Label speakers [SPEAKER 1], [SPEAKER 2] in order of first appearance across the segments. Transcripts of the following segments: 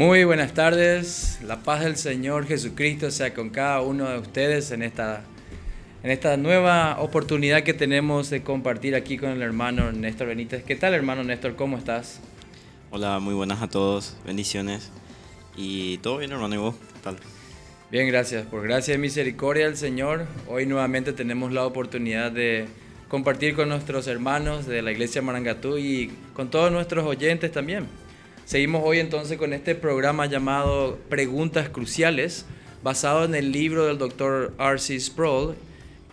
[SPEAKER 1] Muy buenas tardes, la paz del Señor Jesucristo sea con cada uno de ustedes en esta, en esta nueva oportunidad que tenemos de compartir aquí con el hermano Néstor Benítez. ¿Qué tal hermano Néstor? ¿Cómo estás?
[SPEAKER 2] Hola, muy buenas a todos, bendiciones. Y todo bien hermano, ¿y vos? ¿Qué tal?
[SPEAKER 1] Bien, gracias. Por gracia y misericordia del Señor, hoy nuevamente tenemos la oportunidad de compartir con nuestros hermanos de la iglesia Marangatú y con todos nuestros oyentes también. Seguimos hoy entonces con este programa llamado Preguntas Cruciales, basado en el libro del doctor R.C. Sproul,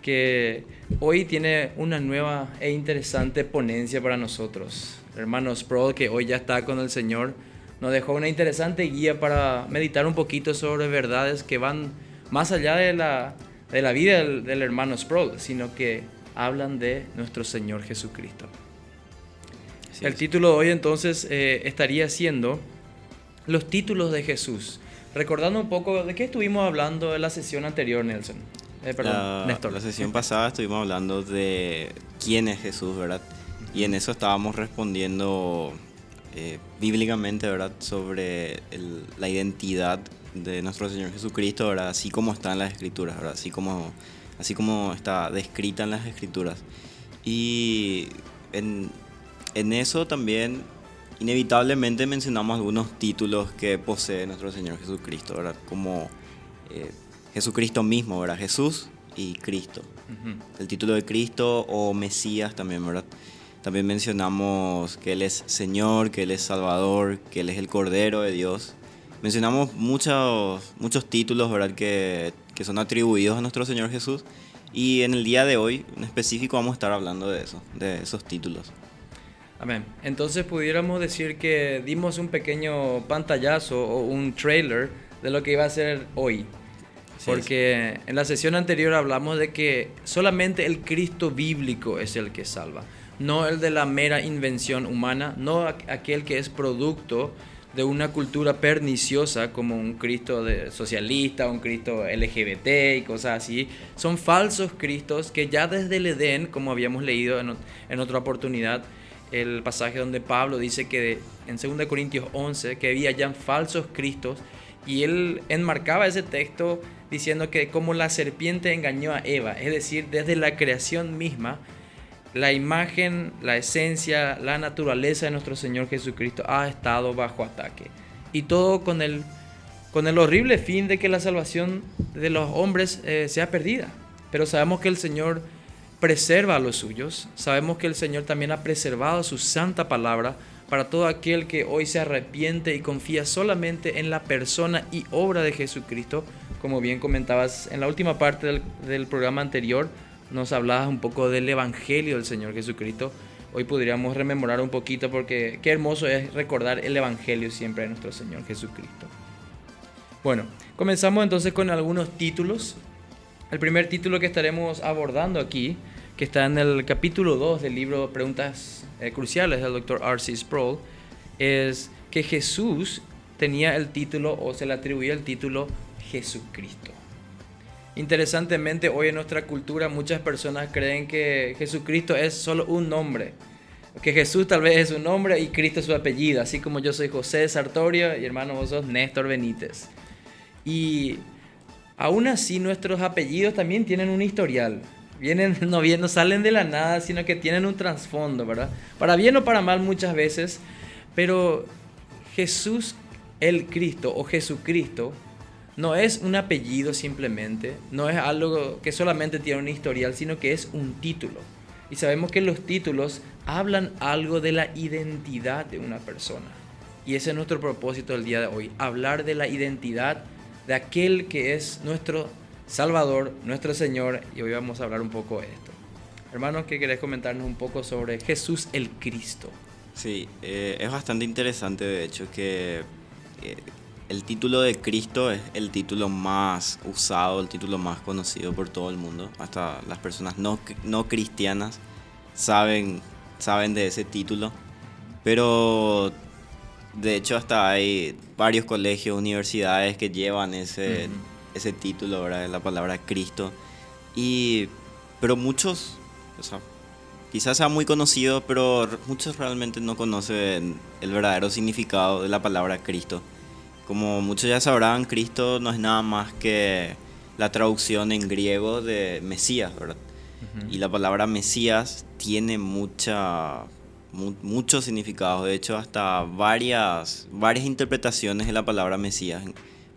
[SPEAKER 1] que hoy tiene una nueva e interesante ponencia para nosotros. El hermano Sproul, que hoy ya está con el Señor, nos dejó una interesante guía para meditar un poquito sobre verdades que van más allá de la, de la vida del, del hermano Sproul, sino que hablan de nuestro Señor Jesucristo. El título de hoy entonces eh, estaría siendo los títulos de Jesús. Recordando un poco de qué estuvimos hablando en la sesión anterior, Nelson.
[SPEAKER 2] Eh, perdón, la, Néstor. La sesión pasada estuvimos hablando de quién es Jesús, ¿verdad? Y en eso estábamos respondiendo eh, bíblicamente, ¿verdad? Sobre la identidad de nuestro Señor Jesucristo, ¿verdad? Así como está en las Escrituras, ¿verdad? Así como, así como está descrita en las Escrituras. Y en, en eso también inevitablemente mencionamos algunos títulos que posee nuestro Señor Jesucristo, ¿verdad? Como eh, Jesucristo mismo, ¿verdad? Jesús y Cristo. El título de Cristo o Mesías también, ¿verdad? También mencionamos que Él es Señor, que Él es Salvador, que Él es el Cordero de Dios. Mencionamos muchos, muchos títulos, ¿verdad? Que, que son atribuidos a nuestro Señor Jesús. Y en el día de hoy, en específico, vamos a estar hablando de eso, de esos títulos.
[SPEAKER 1] Amén. Entonces pudiéramos decir que dimos un pequeño pantallazo o un trailer de lo que iba a ser hoy. Porque en la sesión anterior hablamos de que solamente el Cristo bíblico es el que salva, no el de la mera invención humana, no aquel que es producto de una cultura perniciosa como un Cristo de socialista, un Cristo LGBT y cosas así. Son falsos Cristos que ya desde el Edén, como habíamos leído en, en otra oportunidad, el pasaje donde Pablo dice que en 2 Corintios 11 que había ya falsos cristos y él enmarcaba ese texto diciendo que como la serpiente engañó a Eva, es decir, desde la creación misma, la imagen, la esencia, la naturaleza de nuestro Señor Jesucristo ha estado bajo ataque. Y todo con el, con el horrible fin de que la salvación de los hombres eh, sea perdida. Pero sabemos que el Señor preserva a los suyos. Sabemos que el Señor también ha preservado su santa palabra para todo aquel que hoy se arrepiente y confía solamente en la persona y obra de Jesucristo. Como bien comentabas en la última parte del, programa anterior, nos hablabas un poco del Evangelio del Señor Jesucristo. Hoy podríamos rememorar un poquito porque qué hermoso es recordar el Evangelio siempre de nuestro Señor Jesucristo. Bueno, comenzamos entonces con algunos títulos el primer título que estaremos abordando aquí, que está en el capítulo 2 del libro Preguntas eh, Cruciales del Dr. R.C. Sproul, es que Jesús tenía el título o se le atribuía el título Jesucristo. Interesantemente, hoy en nuestra cultura muchas personas creen que Jesucristo es solo un nombre, que Jesús tal vez es un nombre y Cristo es su apellido, así como yo soy José Sartorio y hermano vos sos Néstor Benítez. Y Aún así, nuestros apellidos también tienen un historial. Vienen, no, no salen de la nada, sino que tienen un trasfondo, ¿verdad? Para bien o para mal muchas veces. Pero Jesús, el Cristo o Jesucristo, no es un apellido simplemente, no es algo que solamente tiene un historial, sino que es un título. Y sabemos que los títulos hablan algo de la identidad de una persona. Y ese es nuestro propósito del día de hoy, hablar de la identidad de aquel que es nuestro Salvador, nuestro Señor, y hoy vamos a hablar un poco de esto. Hermanos, ¿qué querés comentarnos un poco sobre Jesús el Cristo?
[SPEAKER 2] Sí, eh, es bastante interesante de hecho que eh, el título de Cristo es el título más usado, el título más conocido por todo el mundo. Hasta las personas no, no cristianas saben, saben de ese título. Pero de hecho, hasta hay varios colegios, universidades que llevan ese, ese título, ¿verdad? De la palabra Cristo. Y, pero muchos, o sea, quizás sea muy conocido, pero muchos realmente no conocen el verdadero significado de la palabra Cristo. Como muchos ya sabrán, Cristo no es nada más que la traducción en griego de Mesías, ¿verdad? Y la palabra Mesías tiene mucha, muchos significados, de hecho hasta varias, varias interpretaciones de la palabra Mesías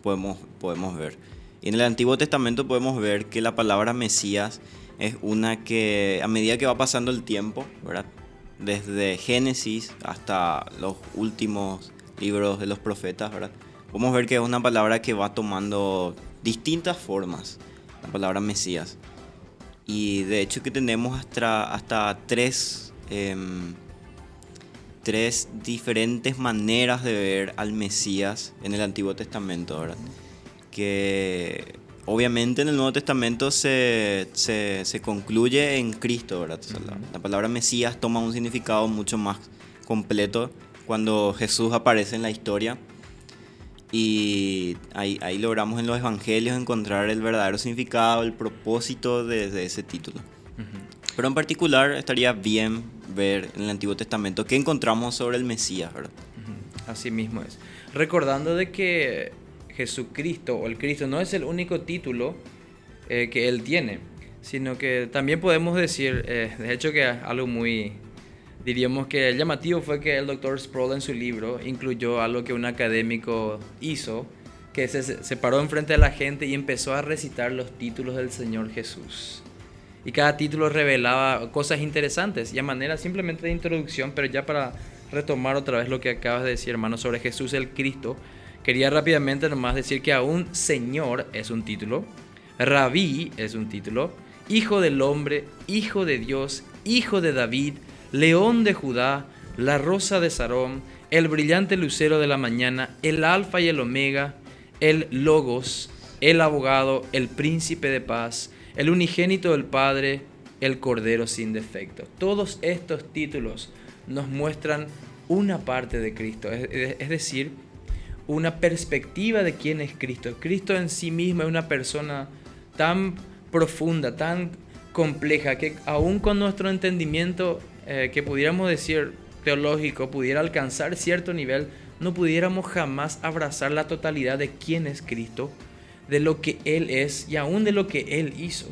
[SPEAKER 2] podemos, podemos ver. Y en el Antiguo Testamento podemos ver que la palabra Mesías es una que a medida que va pasando el tiempo, ¿verdad? desde Génesis hasta los últimos libros de los profetas, ¿verdad? podemos ver que es una palabra que va tomando distintas formas, la palabra Mesías. Y de hecho que tenemos hasta, hasta tres, em, tres diferentes maneras de ver al Mesías en el Antiguo Testamento, ¿verdad? Que obviamente en el Nuevo Testamento se, se, concluye en Cristo, ¿verdad? la, palabra Mesías toma un significado mucho más completo cuando Jesús aparece en la historia. Y ahí, ahí logramos en los evangelios encontrar el verdadero significado, el propósito de, ese título. Pero en particular estaría bien ver en el Antiguo Testamento qué encontramos sobre el Mesías, ¿verdad?
[SPEAKER 1] Así mismo es. Recordando de que Jesucristo o el Cristo no es el único título eh, que él tiene, sino que también podemos decir, eh, de hecho que algo muy, diríamos que llamativo fue que el doctor Sproul en su libro incluyó algo que un académico hizo, que se, se paró enfrente de la gente y empezó a recitar los títulos del Señor Jesús. Y cada título revelaba cosas interesantes y a manera simplemente de introducción, pero ya para retomar otra vez lo que acabas de decir, hermano, sobre Jesús el Cristo, Quería rápidamente nomás decir que aún Señor es un título, Rabí es un título, Hijo del Hombre, Hijo de Dios, Hijo de David, León de Judá, la Rosa de Sarón, el brillante lucero de la mañana, el Alfa y el Omega, el Logos, el abogado, el príncipe de paz, el unigénito del Padre, el Cordero sin defecto. Todos estos títulos nos muestran una parte de Cristo, es, decir, una perspectiva de quién es Cristo. Cristo en sí mismo es una persona tan profunda, tan compleja, que aún con nuestro entendimiento, eh, que pudiéramos decir teológico, pudiera alcanzar cierto nivel, no pudiéramos jamás abrazar la totalidad de quién es Cristo, de lo que Él es y aún de lo que Él hizo.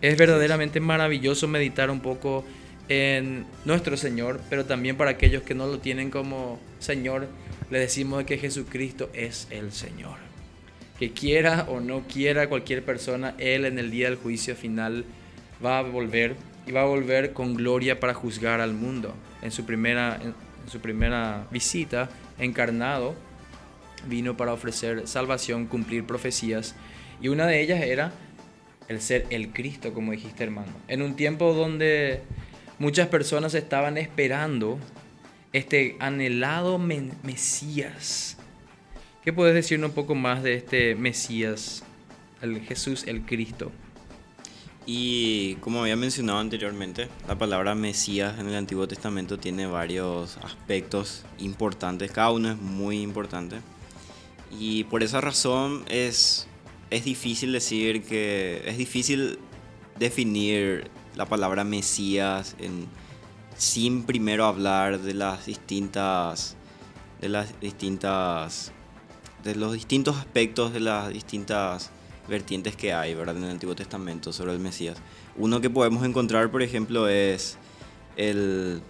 [SPEAKER 1] Es verdaderamente maravilloso meditar un poco en nuestro Señor, pero también para aquellos que no lo tienen como Señor, le decimos que Jesucristo es el Señor. Que quiera o no quiera cualquier persona, Él en el día del juicio final va a volver y va a volver con gloria para juzgar al mundo. En su primera, en su primera visita, encarnado, vino para ofrecer salvación, cumplir profecías. Y una de ellas era el ser el Cristo, como dijiste hermano. En un tiempo donde muchas personas estaban esperando este anhelado Mesías. ¿Qué puedes decirnos un poco más de este Mesías, el Jesús, el Cristo?
[SPEAKER 2] Y como había mencionado anteriormente, la palabra Mesías en el Antiguo Testamento tiene varios aspectos importantes, cada uno es muy importante. Y por esa razón es, es difícil decir que es difícil definir la palabra Mesías sin primero hablar de las distintas de las distintas de los distintos aspectos de las distintas vertientes que hay ¿verdad? en el Antiguo Testamento sobre el Mesías. Uno que podemos encontrar, por ejemplo, es el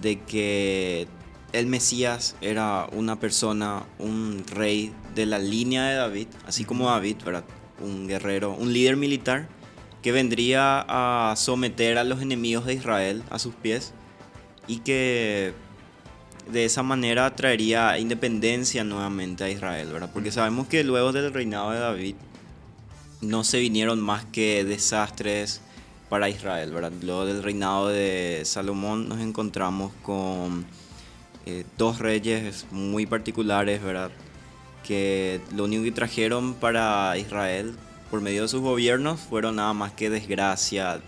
[SPEAKER 2] de que el Mesías era una persona, un rey de la línea de David, así como David, ¿verdad? un guerrero, un líder militar que vendría a someter a los enemigos de Israel a sus pies y que de esa manera traería independencia nuevamente a Israel, ¿verdad? Porque sabemos que luego del reinado de David no se vinieron más que desastres para Israel, ¿verdad? Luego del reinado de Salomón nos encontramos con eh, dos reyes muy particulares, ¿verdad? Que lo único que trajeron para Israel por medio de sus gobiernos fueron nada más que desgracia,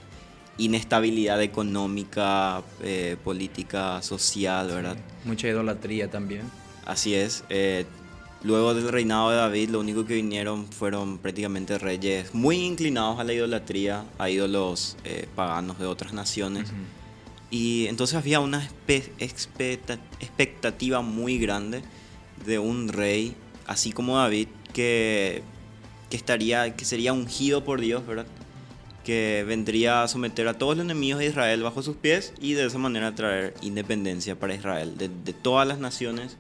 [SPEAKER 2] inestabilidad económica, eh, política, social, ¿verdad?
[SPEAKER 1] Mucha idolatría también.
[SPEAKER 2] Así es. Eh, luego del reinado de David, lo único que vinieron fueron prácticamente reyes muy inclinados a la idolatría, a ídolos eh, paganos de otras naciones. Y entonces había una expectativa muy grande de un rey, así como David, que, que, estaría, que sería ungido por Dios, ¿verdad? Que vendría a someter a todos los enemigos de Israel bajo sus pies y de esa manera traer independencia para Israel, de, todas las naciones,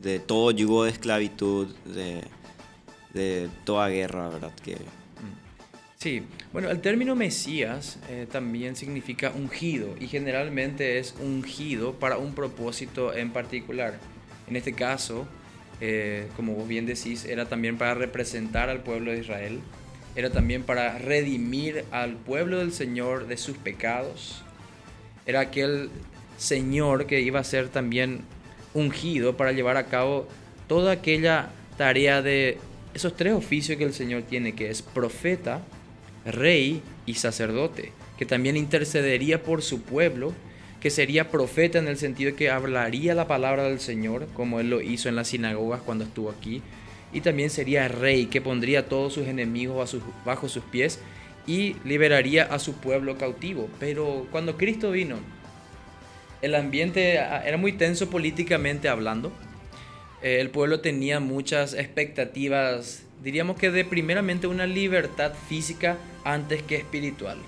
[SPEAKER 2] de todo yugo de esclavitud, de, de toda guerra, ¿verdad? Que,
[SPEAKER 1] Sí, bueno, el término Mesías eh, también significa ungido y generalmente es ungido para un propósito en particular. En este caso, eh, como vos bien decís, era también para representar al pueblo de Israel, era también para redimir al pueblo del Señor de sus pecados, era aquel Señor que iba a ser también ungido para llevar a cabo toda aquella tarea de esos tres oficios que el Señor tiene, que es profeta, rey y sacerdote, que también intercedería por su pueblo, que sería profeta en el sentido de que hablaría la palabra del Señor, como él lo hizo en las sinagogas cuando estuvo aquí, y también sería rey, que pondría a todos sus enemigos bajo sus pies y liberaría a su pueblo cautivo. Pero cuando Cristo vino, el ambiente era muy tenso políticamente hablando. Eh, el pueblo tenía muchas expectativas, diríamos que de primeramente una libertad física antes que espiritual.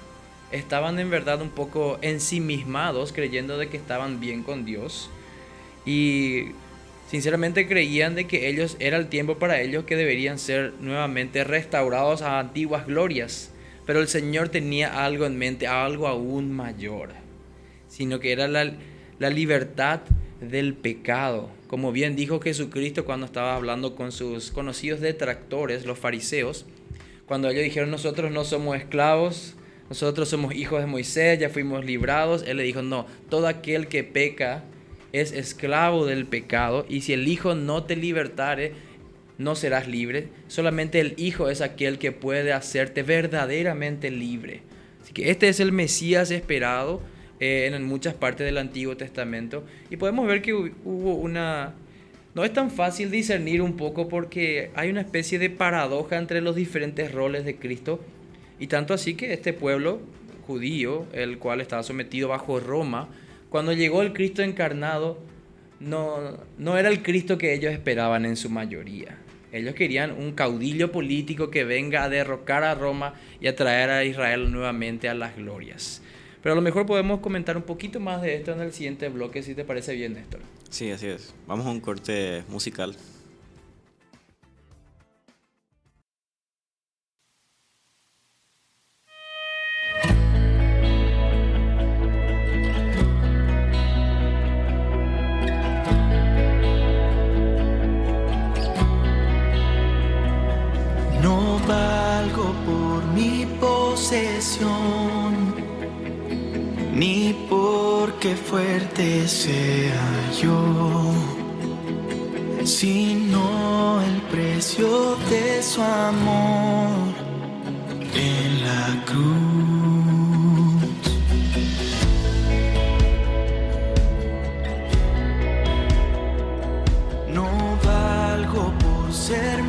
[SPEAKER 1] Estaban en verdad un poco ensimismados creyendo de que estaban bien con Dios y sinceramente creían de que ellos era el tiempo para ellos que deberían ser nuevamente restaurados a antiguas glorias. Pero el Señor tenía algo en mente, algo aún mayor, sino que era la, la libertad del pecado. Como bien dijo Jesucristo cuando estaba hablando con sus conocidos detractores, los fariseos, cuando ellos dijeron nosotros no somos esclavos, nosotros somos hijos de Moisés, ya fuimos librados, él le dijo, no, todo aquel que peca es esclavo del pecado y si el Hijo no te libertare, no serás libre. Solamente el Hijo es aquel que puede hacerte verdaderamente libre. Así que este es el Mesías esperado eh, en muchas partes del Antiguo Testamento y podemos ver que hubo una no es tan fácil discernir un poco porque hay una especie de paradoja entre los diferentes roles de Cristo y tanto así que este pueblo judío, el cual estaba sometido bajo Roma, cuando llegó el Cristo encarnado, no, no era el Cristo que ellos esperaban en su mayoría. Ellos querían un caudillo político que venga a derrocar a Roma y a traer a Israel nuevamente a las glorias. Pero a lo mejor podemos comentar un poquito más de esto en el siguiente bloque, si te parece bien, Néstor.
[SPEAKER 2] Sí, así es. Vamos a un corte musical.
[SPEAKER 3] No valgo por mi posesión, ni porque fuerte sea yo, sino el precio de su amor en la cruz. No valgo por ser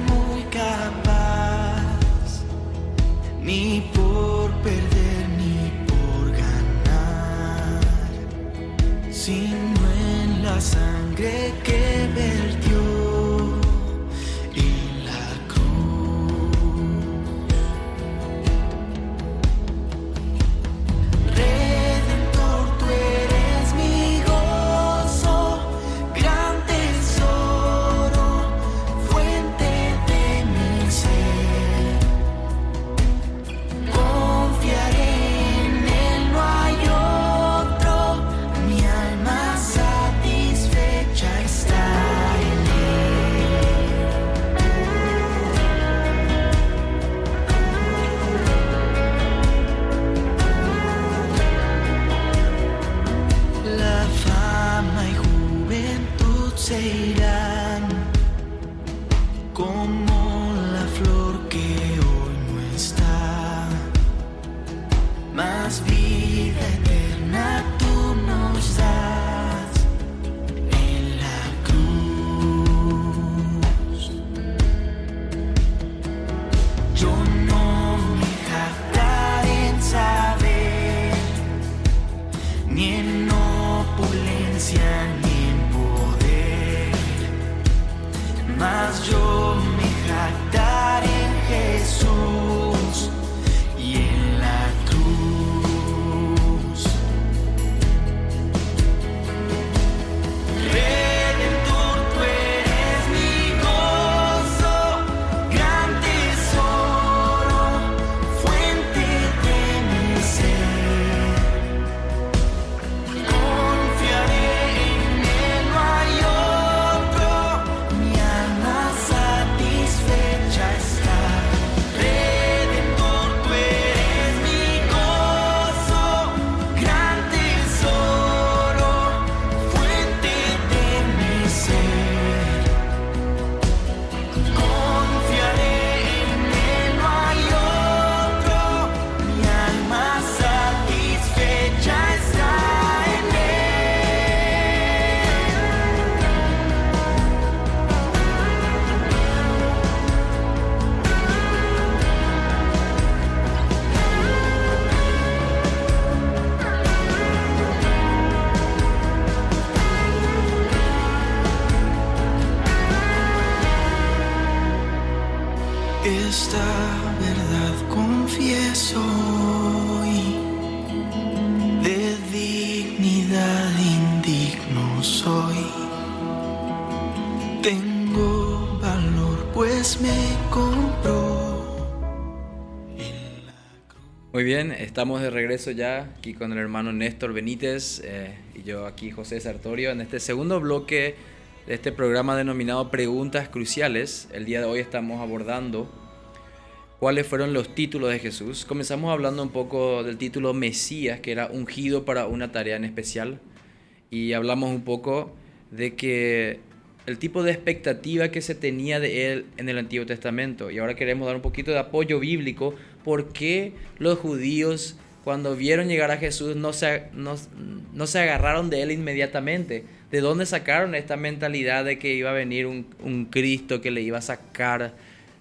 [SPEAKER 1] estamos de regreso ya aquí con el hermano Néstor Benítez eh, y yo aquí José Sartorio en este segundo bloque de este programa denominado Preguntas Cruciales. El día de hoy estamos abordando cuáles fueron los títulos de Jesús. Comenzamos hablando un poco del título Mesías, que era ungido para una tarea en especial, y hablamos un poco de que el tipo de expectativa que se tenía de él en el Antiguo Testamento. Y ahora queremos dar un poquito de apoyo bíblico por qué los judíos cuando vieron llegar a Jesús no se, no, se agarraron de él inmediatamente. ¿De dónde sacaron esta mentalidad de que iba a venir un, Cristo que le iba a sacar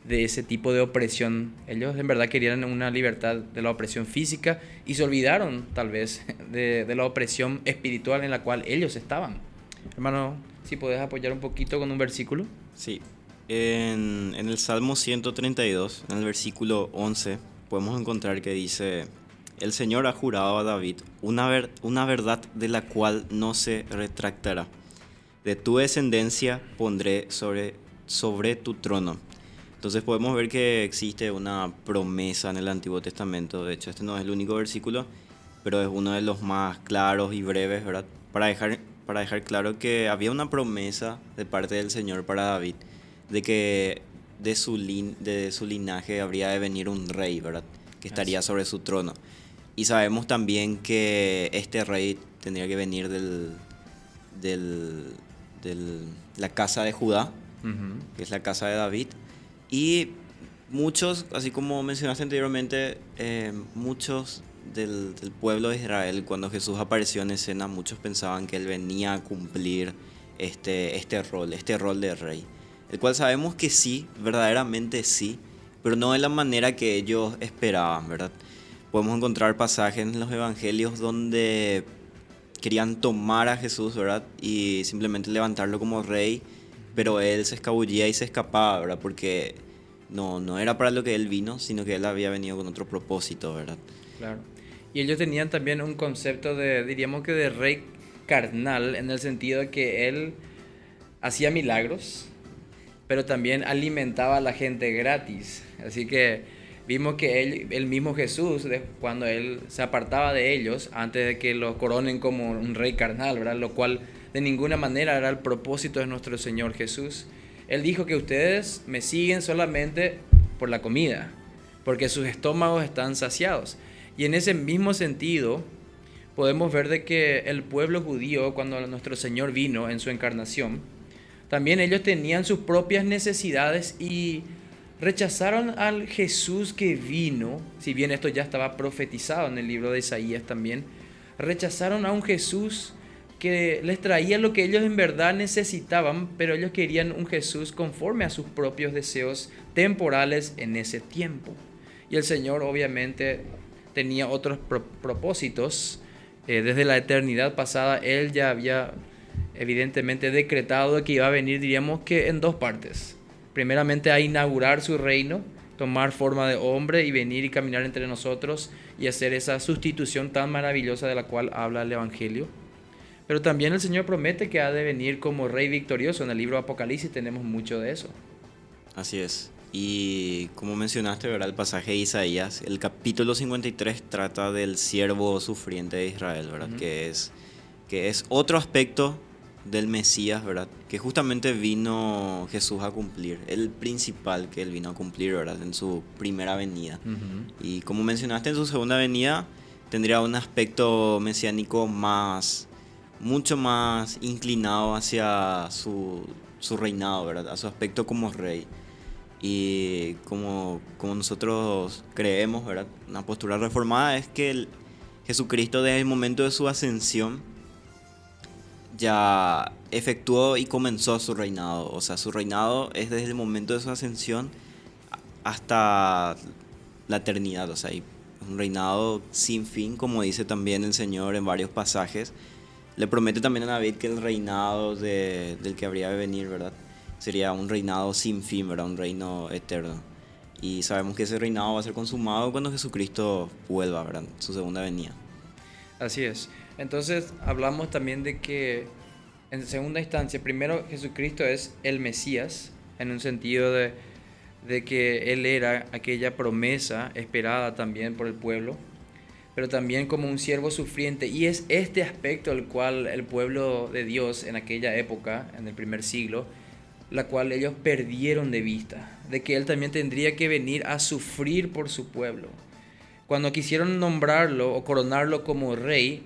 [SPEAKER 1] de ese tipo de opresión? Ellos en verdad querían una libertad de la opresión física y se olvidaron tal vez de, de la opresión espiritual en la cual ellos estaban. Hermano, si puedes apoyar un poquito con un versículo.
[SPEAKER 2] Sí. En, en el Salmo 132, en el versículo 11, podemos encontrar que dice, el Señor ha jurado a David una, ver, una verdad de la cual no se retractará. De tu descendencia pondré sobre, sobre tu trono. Entonces podemos ver que existe una promesa en el Antiguo Testamento. De hecho, este no es el único versículo, pero es uno de los más claros y breves, ¿verdad? Para dejar, para dejar claro que había una promesa de parte del Señor para David, de que de su, de su linaje habría de venir un rey, ¿verdad? Que estaría sobre su trono. Y sabemos también que este rey tendría que venir del, del, la casa de Judá, que es la casa de David. Y muchos, así como mencionaste anteriormente, eh, muchos del, pueblo de Israel, cuando Jesús apareció en escena, muchos pensaban que él venía a cumplir este, este rol, este rol de rey el cual sabemos que sí, verdaderamente sí, pero no de la manera que ellos esperaban, ¿verdad? Podemos encontrar pasajes en los evangelios donde querían tomar a Jesús, ¿verdad? Y simplemente levantarlo como rey, pero él se escabullía y se escapaba, ¿verdad? Porque no, no era para lo que él vino, sino que él había venido con otro propósito, ¿verdad?
[SPEAKER 1] Claro. Y ellos tenían también un concepto de, diríamos que de rey carnal, en el sentido de que él hacía milagros, pero también alimentaba a la gente gratis. Así que vimos que él, el mismo Jesús, cuando él se apartaba de ellos, antes de que lo coronen como un rey carnal, ¿verdad? Lo cual de ninguna manera era el propósito de nuestro Señor Jesús. Él dijo que ustedes me siguen solamente por la comida, porque sus estómagos están saciados. Y en ese mismo sentido, podemos ver de que el pueblo judío, cuando nuestro Señor vino en su encarnación, también ellos tenían sus propias necesidades y rechazaron al Jesús que vino, si bien esto ya estaba profetizado en el libro de Isaías también, rechazaron a un Jesús que les traía lo que ellos en verdad necesitaban, pero ellos querían un Jesús conforme a sus propios deseos temporales en ese tiempo. Y el Señor obviamente tenía otros propósitos. Eh, desde la eternidad pasada, Él ya había evidentemente decretado que iba a venir, diríamos que en dos partes. primeramente a inaugurar su reino, tomar forma de hombre y venir y caminar entre nosotros y hacer esa sustitución tan maravillosa de la cual habla el Evangelio. Pero también el Señor promete que ha de venir como rey victorioso. En el libro Apocalipsis tenemos mucho de eso.
[SPEAKER 2] Así es. Y como mencionaste, ¿verdad? El pasaje de Isaías, el capítulo 53 trata del siervo sufriente de Israel, ¿verdad? que, es, que es otro aspecto del Mesías, ¿verdad? Que justamente vino Jesús a cumplir, el principal que él vino a cumplir, ¿verdad? En su primera venida. Y como mencionaste, en su segunda venida tendría un aspecto mesiánico más, mucho más inclinado hacia su, su reinado, ¿verdad? A su aspecto como rey. Y como, como nosotros creemos, ¿verdad? Una postura reformada es que el Jesucristo desde el momento de su ascensión ya efectuó y comenzó su reinado. O sea, su reinado es desde el momento de su ascensión hasta la eternidad. O sea, un reinado sin fin, como dice también el Señor en varios pasajes. Le promete también a David que el reinado del que habría de venir, ¿verdad? Sería un reinado sin fin, ¿verdad? Un reino eterno. Y sabemos que ese reinado va a ser consumado cuando Jesucristo vuelva, ¿verdad? Su segunda venida.
[SPEAKER 1] Así es. Entonces hablamos también de que en segunda instancia, primero Jesucristo es el Mesías, en un sentido de, de que Él era aquella promesa esperada también por el pueblo, pero también como un siervo sufriente. Y es este aspecto el cual el pueblo de Dios en aquella época, en el primer siglo, la cual ellos perdieron de vista, de que Él también tendría que venir a sufrir por su pueblo. Cuando quisieron nombrarlo o coronarlo como rey,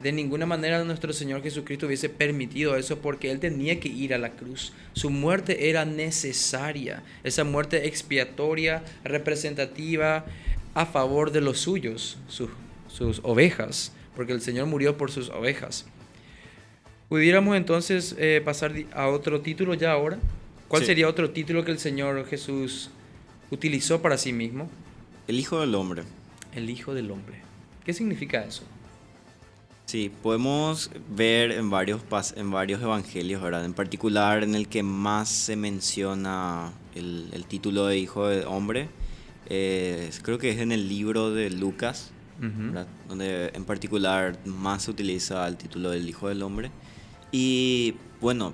[SPEAKER 1] de ninguna manera nuestro Señor Jesucristo hubiese permitido eso porque Él tenía que ir a la cruz. Su muerte era necesaria, esa muerte expiatoria, representativa, a favor de los suyos, sus ovejas, porque el Señor murió por sus ovejas. Pudiéramos entonces eh, pasar a otro título ya ahora. ¿Cuál sería otro título que el Señor Jesús utilizó para sí mismo?
[SPEAKER 2] El Hijo del Hombre.
[SPEAKER 1] El Hijo del Hombre. ¿Qué significa eso?
[SPEAKER 2] Sí, podemos ver en varios, en varios evangelios, ¿verdad? En particular en el que más se menciona el, título de Hijo de Hombre, eh, creo que es en el libro de Lucas, donde en particular más se utiliza el título del Hijo del Hombre. Y bueno,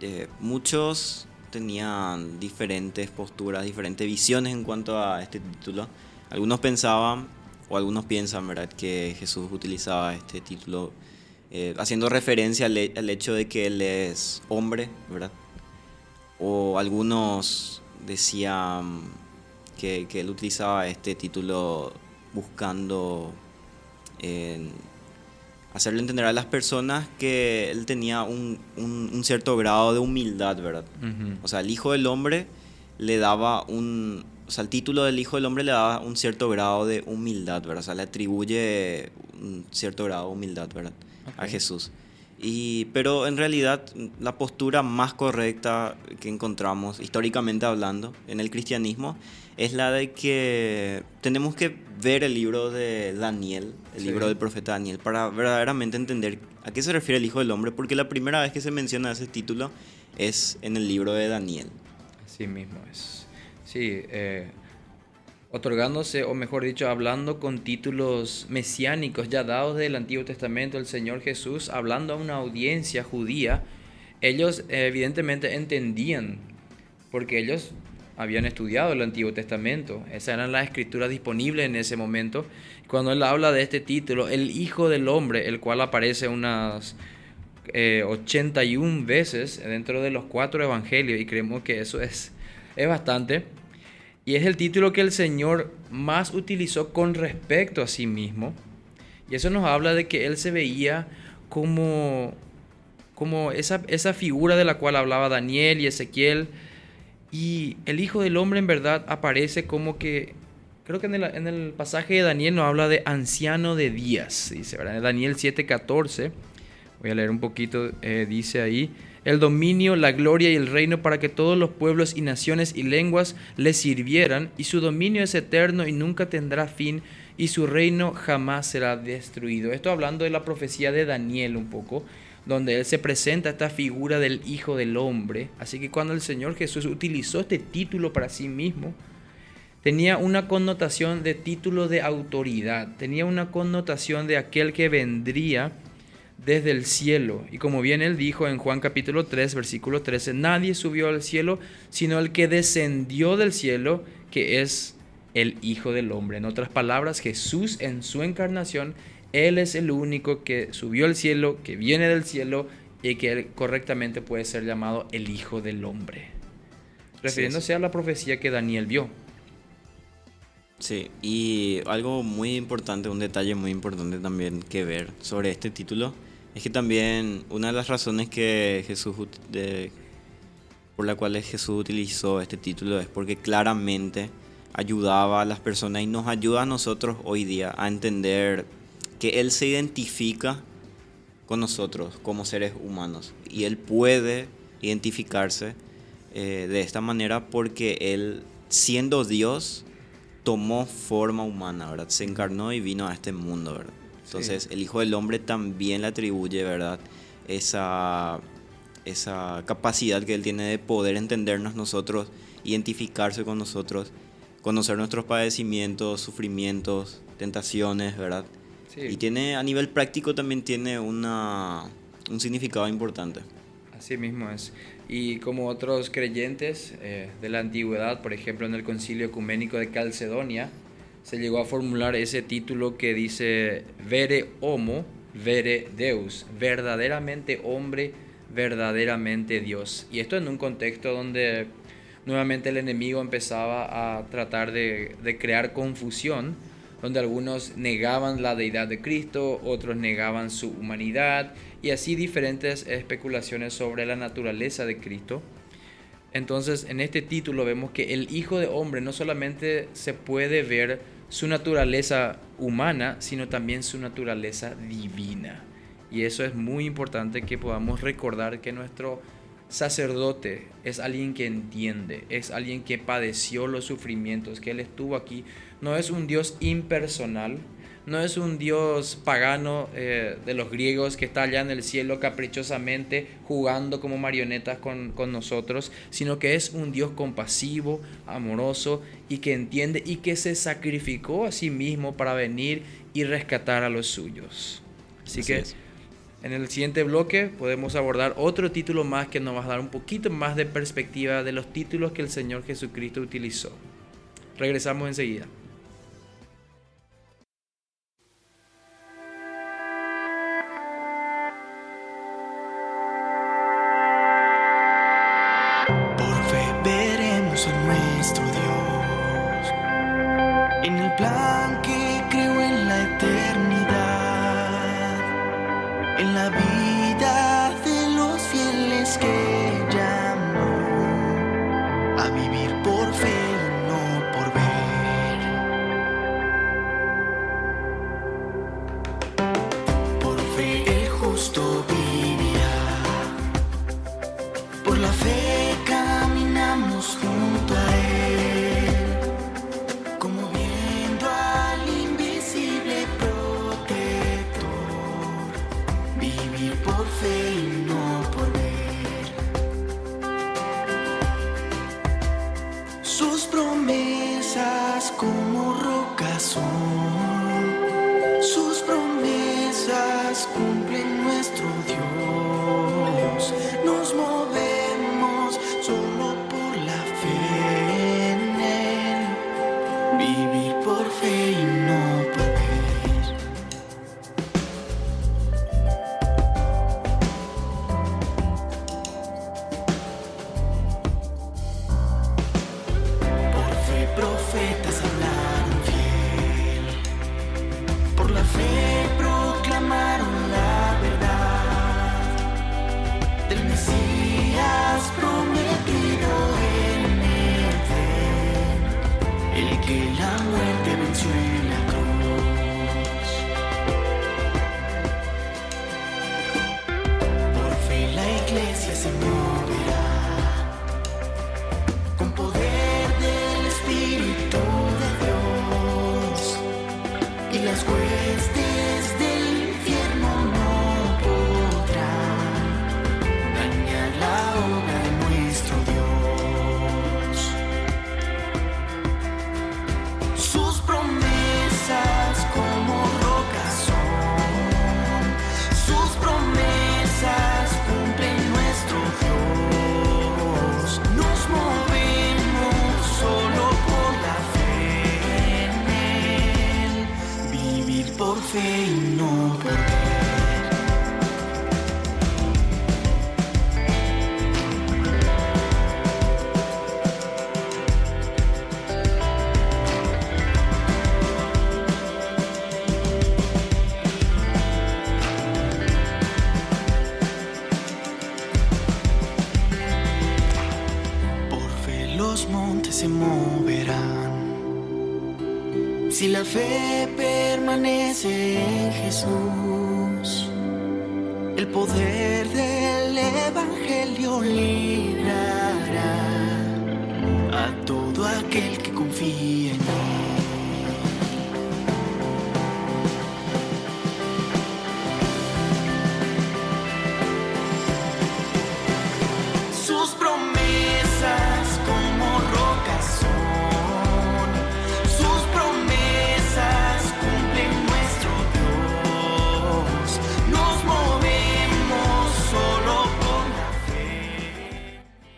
[SPEAKER 2] eh, muchos tenían diferentes posturas, diferentes visiones en cuanto a este título. Algunos pensaban o algunos piensan, ¿verdad?, que Jesús utilizaba este título eh, haciendo referencia al, hecho de que él es hombre, ¿verdad? O algunos decían que, él utilizaba este título buscando hacerle entender a las personas que él tenía un, cierto grado de humildad, ¿verdad? O sea, el Hijo del Hombre le daba un, o sea, el título del Hijo del Hombre le da un cierto grado de humildad, ¿verdad? O sea, le atribuye un cierto grado de humildad, ¿verdad? A Jesús. Y, pero en realidad la postura más correcta que encontramos, históricamente hablando, en el cristianismo, es la de que tenemos que ver el libro de Daniel, el libro del profeta Daniel, para verdaderamente entender a qué se refiere el Hijo del Hombre, porque la primera vez que se menciona ese título es en el libro de Daniel.
[SPEAKER 1] Así mismo es. Sí, eh, otorgándose, o mejor dicho, hablando con títulos mesiánicos ya dados del Antiguo Testamento, el Señor Jesús, hablando a una audiencia judía, ellos evidentemente entendían, porque ellos habían estudiado el Antiguo Testamento, esas eran las escrituras disponibles en ese momento. Cuando él habla de este título, el Hijo del Hombre, el cual aparece unas 81 eh, veces dentro de los cuatro evangelios, y creemos que eso es, es bastante, y es el título que el Señor más utilizó con respecto a sí mismo. Y eso nos habla de que Él se veía como, como esa, esa figura de la cual hablaba Daniel y Ezequiel. Y el Hijo del Hombre en verdad aparece como que, creo que en el, pasaje de Daniel nos habla de anciano de días, dice, ¿verdad? En Daniel 7:14, voy a leer un poquito, eh, dice ahí, el dominio, la gloria y el reino para que todos los pueblos y naciones y lenguas le sirvieran, y su dominio es eterno y nunca tendrá fin, y su reino jamás será destruido. Esto hablando de la profecía de Daniel un poco, donde Él se presenta esta figura del Hijo del Hombre. Así que cuando el Señor Jesús utilizó este título para sí mismo, tenía una connotación de título de autoridad, tenía una connotación de aquel que vendría desde el cielo. Y como bien él dijo en Juan capítulo 3, versículo 13, nadie subió al cielo sino el que descendió del cielo, que es el Hijo del Hombre. En otras palabras, Jesús en su encarnación, Él es el único que subió al cielo, que viene del cielo y que correctamente puede ser llamado el Hijo del Hombre. Refiriéndose a la profecía que Daniel vio.
[SPEAKER 2] Sí, y algo muy importante, un detalle muy importante también que ver sobre este título, es que también una de las razones que Jesús por la cual Jesús utilizó este título es porque claramente ayudaba a las personas y nos ayuda a nosotros hoy día a entender que Él se identifica con nosotros como seres humanos y Él puede identificarse eh, de esta manera porque Él, siendo Dios, tomó forma humana, ¿verdad? Se encarnó y vino a este mundo, ¿verdad? Entonces el Hijo del Hombre también le atribuye, ¿verdad? Esa, esa capacidad que Él tiene de poder entendernos nosotros, identificarse con nosotros conocer nuestros padecimientos, sufrimientos, tentaciones, ¿verdad? Y tiene, a nivel práctico también tiene una, un significado importante.
[SPEAKER 1] Así mismo es. Y como otros creyentes eh, de la antigüedad, por ejemplo en el concilio ecuménico de Calcedonia, se llegó a formular ese título que dice vere homo, vere deus, verdaderamente hombre, verdaderamente Dios. Y esto en un contexto donde nuevamente el enemigo empezaba a tratar de, crear confusión, donde algunos negaban la deidad de Cristo, otros negaban su humanidad y así diferentes especulaciones sobre la naturaleza de Cristo. Entonces en este título vemos que el Hijo de Hombre no solamente se puede ver su naturaleza humana, sino también su naturaleza divina. Y eso es muy importante que podamos recordar que nuestro sacerdote es alguien que entiende, es alguien que padeció los sufrimientos, que Él estuvo aquí. No es un Dios impersonal, no es un Dios pagano eh, de los griegos que está allá en el cielo caprichosamente jugando como marionetas con, con nosotros, sino que es un Dios compasivo, amoroso y que entiende y que se sacrificó a sí mismo para venir y rescatar a los suyos. Así, que... En el siguiente bloque podemos abordar otro título más que nos va a dar un poquito más de perspectiva de los títulos que el Señor Jesucristo utilizó. Regresamos enseguida.
[SPEAKER 3] Vivir por fe y no por ver. Si la fe permanece en Jesús, el poder del Evangelio librará a todo aquel que confíe en él.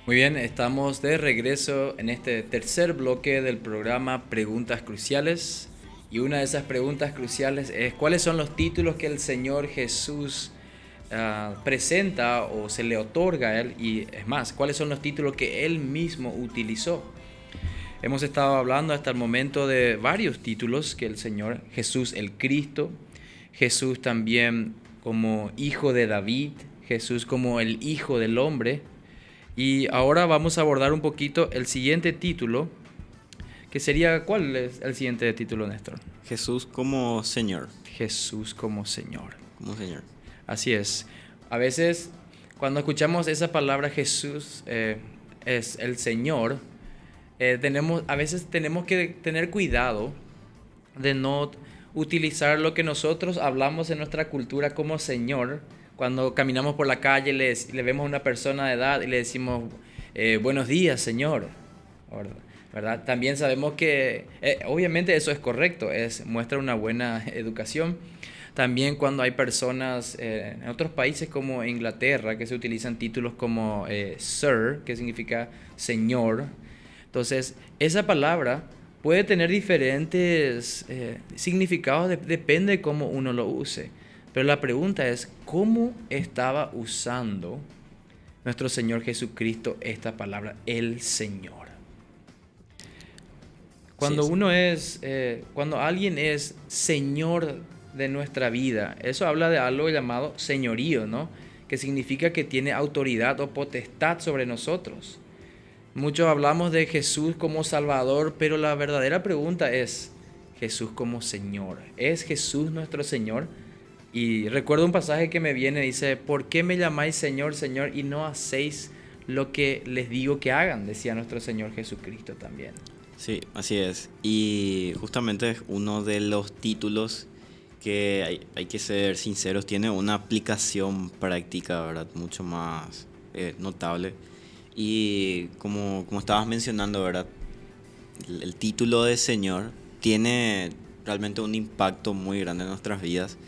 [SPEAKER 1] Muy bien, estamos de regreso en este tercer bloque del programa Preguntas Cruciales. Y una de esas preguntas cruciales es cuáles son los títulos que el Señor Jesús ah, presenta o se le otorga a Él. Y es más, cuáles son los títulos que Él mismo utilizó. Hemos estado hablando hasta el momento de varios títulos que el Señor Jesús el Cristo, Jesús también como hijo de David, Jesús como el hijo del hombre. Y ahora vamos a abordar un poquito el siguiente título, que sería, ¿cuál es el siguiente título, Néstor?
[SPEAKER 2] Jesús como Señor.
[SPEAKER 1] Jesús como Señor.
[SPEAKER 2] Como Señor.
[SPEAKER 1] Así es. A veces, cuando escuchamos esa palabra Jesús eh, es el Señor, eh, tenemos, a veces tenemos que tener cuidado de no utilizar lo que nosotros hablamos en nuestra cultura como Señor. Cuando caminamos por la calle, le, le vemos a una persona de edad y le decimos, eh, buenos días, Señor. ¿verdad? También sabemos que, eh, obviamente eso es correcto, es, muestra una buena educación. También cuando hay personas eh, en otros países como Inglaterra que se utilizan títulos como Sir, que significa Señor. Entonces, esa palabra puede tener diferentes significados, de- depende de cómo uno lo use. Pero la pregunta es, ¿cómo estaba usando nuestro Señor Jesucristo esta palabra, el Señor? Cuando
[SPEAKER 2] Sí, sí.
[SPEAKER 1] uno es, eh, cuando alguien es Señor de nuestra vida, eso habla de algo llamado señorío, ¿no? Que significa que tiene autoridad o potestad sobre nosotros. Muchos hablamos de Jesús como Salvador, pero la verdadera pregunta es, Jesús como Señor. ¿Es Jesús nuestro Señor? Y recuerdo un pasaje que me viene, dice, ¿por qué me llamáis Señor, Señor y no hacéis lo que les digo que hagan? Decía nuestro Señor Jesucristo también.
[SPEAKER 2] Sí, así es. Y justamente es uno de los títulos que hay, hay que ser sinceros, tiene una aplicación práctica, ¿verdad? Mucho más eh, notable. Y como, como estabas mencionando, ¿verdad? El, el título de Señor tiene realmente un impacto muy grande en nuestras vidas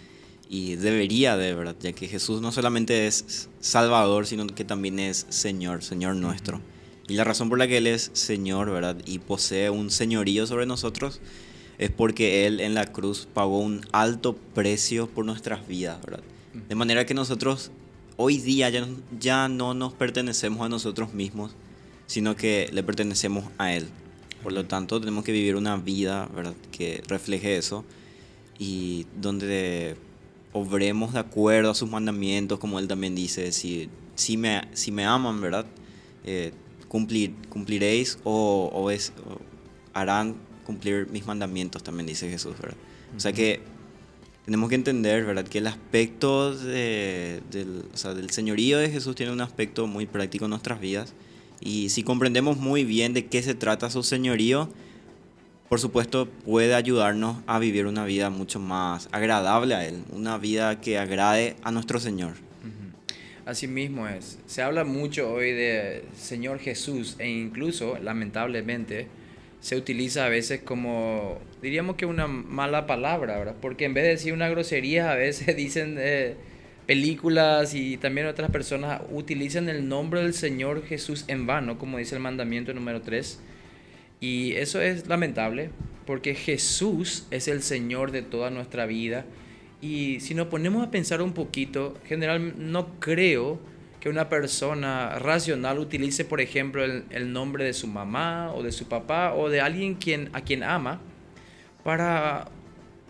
[SPEAKER 2] y debería de, ¿verdad? Ya que Jesús no solamente es Salvador, sino que también es Señor, Señor nuestro. Y la razón por la que Él es Señor, ¿verdad? Y posee un señorío sobre nosotros es porque Él en la cruz pagó un alto precio por nuestras vidas, ¿verdad? De manera que nosotros hoy día ya, ya no nos pertenecemos a nosotros mismos, sino que le pertenecemos a Él. Por lo tanto, tenemos que vivir una vida, ¿verdad? Que refleje eso y donde obremos de acuerdo a sus mandamientos, como Él también dice, si, si, me, si me aman, ¿verdad? Eh, cumplir, cumpliréis o, o es, o harán cumplir mis mandamientos, también dice Jesús, ¿verdad? O sea que tenemos que entender, ¿verdad? Que el aspecto de- del, o sea, del señorío de Jesús tiene un aspecto muy práctico en nuestras vidas. Y si comprendemos muy bien de qué se trata su señorío, por supuesto puede ayudarnos a vivir una vida mucho más agradable a Él, una vida que agrade a nuestro Señor.
[SPEAKER 1] Así mismo es. Se habla mucho hoy de Señor Jesús e incluso, lamentablemente, se utiliza a veces como, diríamos que una mala palabra, ¿verdad? Porque en vez de decir una grosería, a veces dicen eh, películas y también otras personas utilizan el nombre del Señor Jesús en vano, como dice el mandamiento número 3. Y eso es lamentable, porque Jesús es el Señor de toda nuestra vida Y si nos ponemos a pensar un poquito, general no creo que una persona racional utilice, por ejemplo, el, nombre de su mamá o de su papá o de alguien a quien ama para,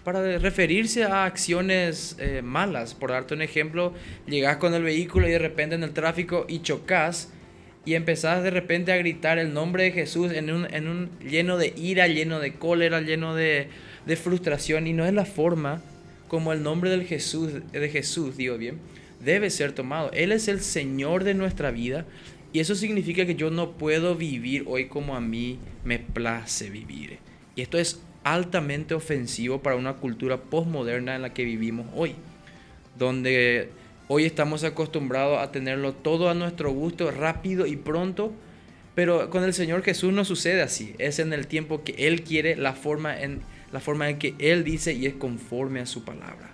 [SPEAKER 1] para referirse a acciones eh, malas. Por darte un ejemplo, llegas con el vehículo y de repente en el tráfico y chocas y empezás de repente a gritar el nombre de Jesús en un, en un lleno de ira, lleno de cólera, lleno de, de frustración y no es la forma como el nombre del Jesús, de Jesús, digo bien, debe ser tomado. Él es el Señor de nuestra vida y eso significa que yo no puedo vivir hoy como a mí me place vivir. Y esto es altamente ofensivo para una cultura postmoderna en la que vivimos hoy, donde hoy estamos acostumbrados a tenerlo todo a nuestro gusto, rápido y pronto, pero con el Señor Jesús no sucede así, es en el tiempo que Él quiere, la forma en la forma en que Él dice y es conforme a su palabra.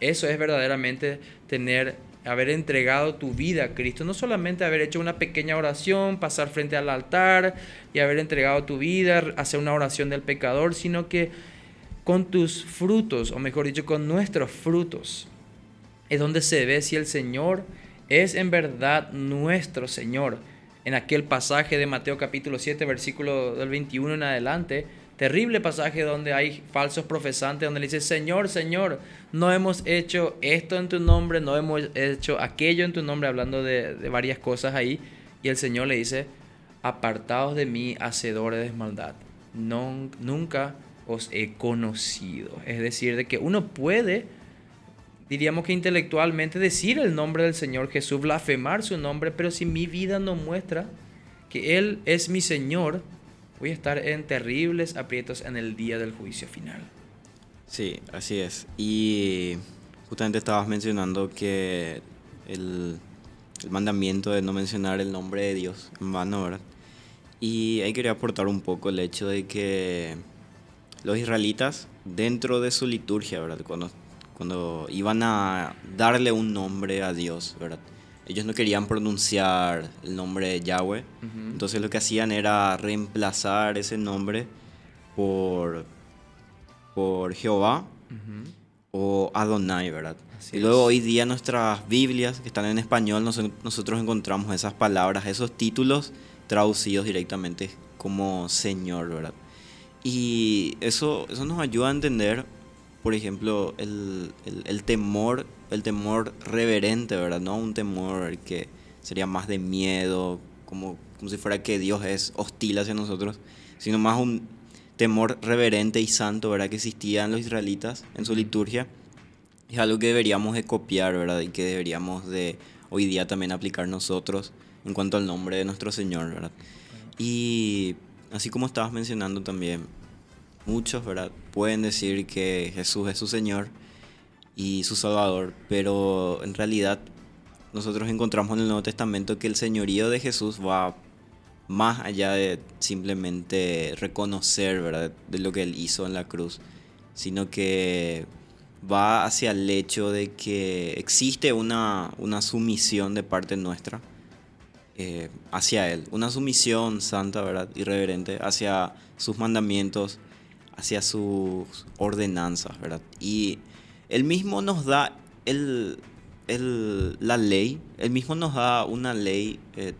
[SPEAKER 1] Eso es verdaderamente tener, haber entregado tu vida a Cristo, no solamente haber hecho una pequeña oración, pasar frente al altar y haber entregado tu vida, hacer una oración del pecador, sino que con tus frutos, o mejor dicho, con nuestros frutos, es donde se ve si el Señor es en verdad nuestro Señor. En aquel pasaje de Mateo capítulo 7, versículo del 21 en adelante, terrible pasaje donde hay falsos profesantes, donde le dice, Señor, Señor, no hemos hecho esto en tu nombre, no hemos hecho aquello en tu nombre, hablando de, varias cosas ahí. Y el Señor le dice, apartados de mí, hacedores de maldad. No, nunca os he conocido. Es decir, de que uno puede, diríamos que intelectualmente, decir el nombre del Señor Jesús, blasfemar su nombre, pero si mi vida no muestra que Él es mi Señor, voy a estar en terribles aprietos en el día del juicio final.
[SPEAKER 2] Sí, así es. Y justamente estabas mencionando que el, mandamiento de no mencionar el nombre de Dios en vano, ¿verdad? Y ahí quería aportar un poco el hecho de que los israelitas, dentro de su liturgia, ¿verdad? Cuando, cuando iban a darle un nombre a Dios, ¿verdad? ellos no querían pronunciar el nombre de Yahweh, entonces lo que hacían era reemplazar ese nombre por, por Jehová o Adonai, ¿verdad? y luego hoy día nuestras Biblias que están en español, nosotros encontramos esas palabras, esos títulos traducidos directamente como Señor, ¿verdad? Y eso, eso nos ayuda a entender, por ejemplo, el, el, el temor el temor reverente, ¿verdad? No un temor que sería más de miedo, como, como si fuera que Dios es hostil hacia nosotros, sino más un temor reverente y santo, ¿verdad? Que existía en los israelitas en su liturgia. Es algo que deberíamos de copiar, ¿verdad? Y que deberíamos de hoy día también aplicar nosotros en cuanto al nombre de nuestro Señor, ¿verdad? Y así como estabas mencionando también, muchos, ¿verdad? Pueden decir que Jesús es su Señor, y su Salvador, pero en realidad nosotros encontramos en el Nuevo Testamento que el señorío de Jesús va más allá de simplemente reconocer ¿verdad? de lo que él hizo en la cruz, sino que va hacia el hecho de que existe una, una sumisión de parte nuestra eh, hacia Él, una sumisión santa, ¿verdad? Irreverente hacia sus mandamientos, hacia sus ordenanzas, ¿verdad? Y él mismo nos da el, la ley, él mismo nos da una ley eh,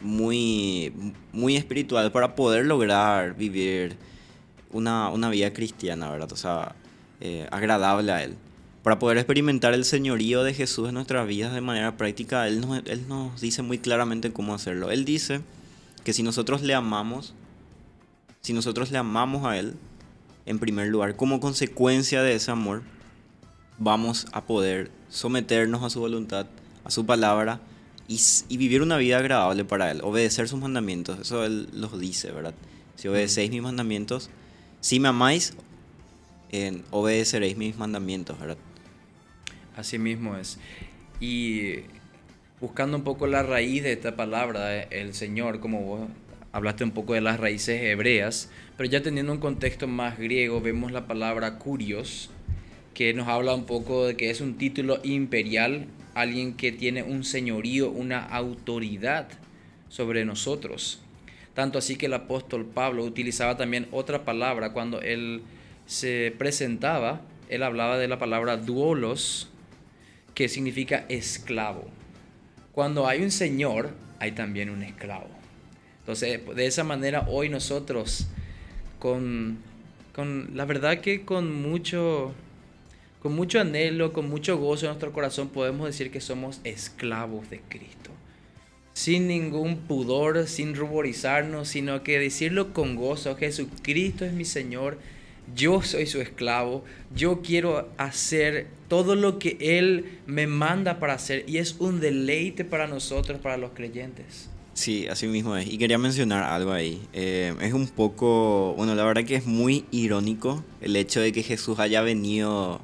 [SPEAKER 2] muy, muy espiritual para poder lograr vivir una, vida cristiana, ¿verdad? O sea, eh, agradable a Él. Para poder experimentar el señorío de Jesús en nuestras vidas de manera práctica, él nos, él nos dice muy claramente cómo hacerlo. Él dice que si nosotros le amamos, si nosotros le amamos a Él, en primer lugar, como consecuencia de ese amor, vamos a poder someternos a su voluntad, a su palabra y, vivir una vida agradable para Él, obedecer sus mandamientos. Eso Él los dice, ¿verdad? Si obedecéis mis mandamientos, si me amáis, obedeceréis mis mandamientos, ¿verdad?
[SPEAKER 1] Así mismo es. Y buscando un poco la raíz de esta palabra, el Señor, como vos hablaste un poco de las raíces hebreas, pero ya teniendo un contexto más griego, vemos la palabra curios, que nos habla un poco de que es un título imperial, alguien que tiene un señorío, una autoridad sobre nosotros. Tanto así que el apóstol Pablo utilizaba también otra palabra cuando él se presentaba él hablaba de la palabra duolos, que significa esclavo. Cuando hay un señor, hay también un esclavo. Entonces, de esa manera hoy nosotros, con, con la verdad que con mucho, con mucho anhelo, con mucho gozo en nuestro corazón, podemos decir que somos esclavos de Cristo. Sin ningún pudor, sin ruborizarnos, sino que decirlo con gozo, Jesucristo es mi Señor, yo soy su esclavo, yo quiero hacer todo lo que Él me manda para hacer y es un deleite para nosotros, para los creyentes.
[SPEAKER 2] Sí, así mismo es. Y quería mencionar algo ahí. Eh, es un poco, bueno, la verdad que es muy irónico el hecho de que Jesús haya venido